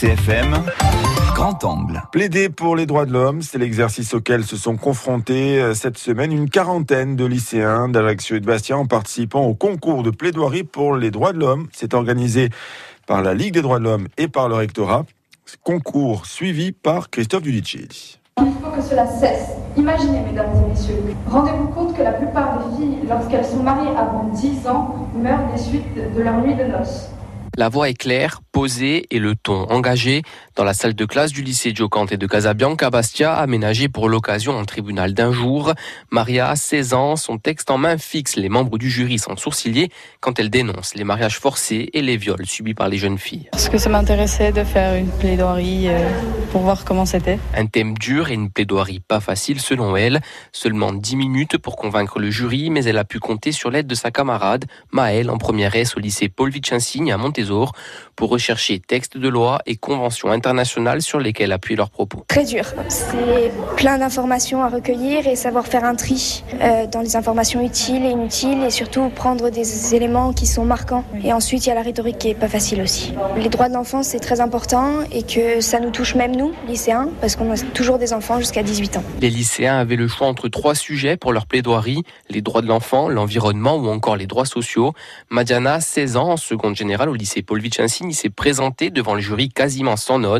CFM, Grand Angle. Plaider pour les droits de l'homme, c'est l'exercice auquel se sont confrontés euh, cette semaine une quarantaine de lycéens d'Alaxio et de Bastia en participant au concours de plaidoirie pour les droits de l'homme. C'est organisé par la Ligue des droits de l'homme et par le rectorat. Ce concours suivi par Christophe Dudicelli. Il faut que cela cesse. Imaginez, mesdames et messieurs, rendez-vous compte que la plupart des filles, lorsqu'elles sont mariées avant 10 ans, meurent des suites de leur nuit de noces. La voix est claire, posée et le ton engagé dans la salle de classe du lycée Giocante de Casabianca Bastia, aménagée pour l'occasion en tribunal d'un jour. Maria, 16 ans, son texte en main fixe les membres du jury sans sourciller quand elle dénonce les mariages forcés et les viols subis par les jeunes filles. Parce que ça m'intéressait de faire une plaidoirie euh, pour voir comment c'était. Un thème dur et une plaidoirie pas facile selon elle. Seulement 10 minutes pour convaincre le jury, mais elle a pu compter sur l'aide de sa camarade, Maëlle, en première S au lycée Paul Vicensigne à Montezor pour rechercher textes de loi et conventions internationales sur lesquelles appuient leurs propos. Très dur. C'est plein d'informations à recueillir et savoir faire un tri euh, dans les informations utiles et inutiles et surtout prendre des éléments qui sont marquants. Et ensuite, il y a la rhétorique qui est pas facile aussi. Les droits de l'enfant, c'est très important et que ça nous touche même nous, lycéens, parce qu'on a toujours des enfants jusqu'à 18 ans. Les lycéens avaient le choix entre trois sujets pour leur plaidoirie, les droits de l'enfant, l'environnement ou encore les droits sociaux. Madiana, 16 ans, en seconde générale au lycée Paul Vicensin, s'est présenté devant le jury quasiment sans note.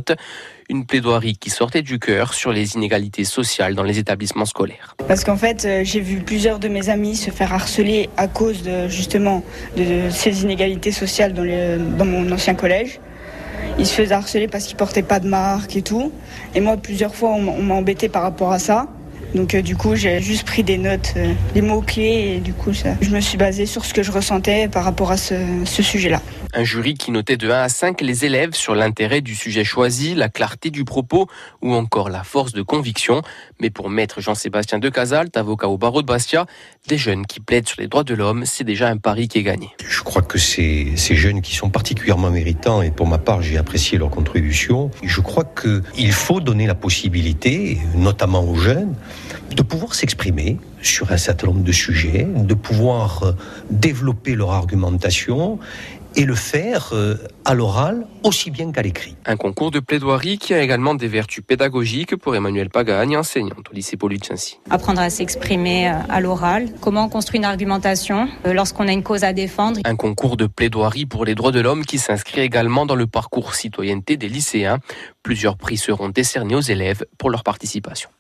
Une plaidoirie qui sortait du cœur sur les inégalités sociales dans les établissements scolaires. Parce qu'en fait, euh, j'ai vu plusieurs de mes amis se faire harceler à cause de, justement de ces inégalités sociales dans, mon ancien collège. Ils se faisaient harceler parce qu'ils portaient pas de marque et tout. Et moi, plusieurs fois, on m'a embêté par rapport à ça. Donc euh, du coup, j'ai juste pris des notes, euh, des mots-clés, et du coup, je me suis basée sur ce que je ressentais par rapport à ce, ce sujet-là. Un jury qui notait de 1 à 5 les élèves sur l'intérêt du sujet choisi, la clarté du propos ou encore la force de conviction. Mais pour maître Jean-Sébastien de Casalt, avocat au barreau de Bastia, des jeunes qui plaident sur les droits de l'homme, c'est déjà un pari qui est gagné. Je crois que c'est ces jeunes qui sont particulièrement méritants et pour ma part, j'ai apprécié leur contribution. Je crois qu'il faut donner la possibilité, notamment aux jeunes, de pouvoir s'exprimer sur un certain nombre de sujets, de pouvoir euh, développer leur argumentation et le faire euh, à l'oral aussi bien qu'à l'écrit. Un concours de plaidoirie qui a également des vertus pédagogiques pour Emmanuel Pagagne, enseignante au lycée Paul ainsi. Apprendre à s'exprimer euh, à l'oral, comment construire une argumentation lorsqu'on a une cause à défendre. Un concours de plaidoirie pour les droits de l'homme qui s'inscrit également dans le parcours citoyenneté des lycéens. Plusieurs prix seront décernés aux élèves pour leur participation.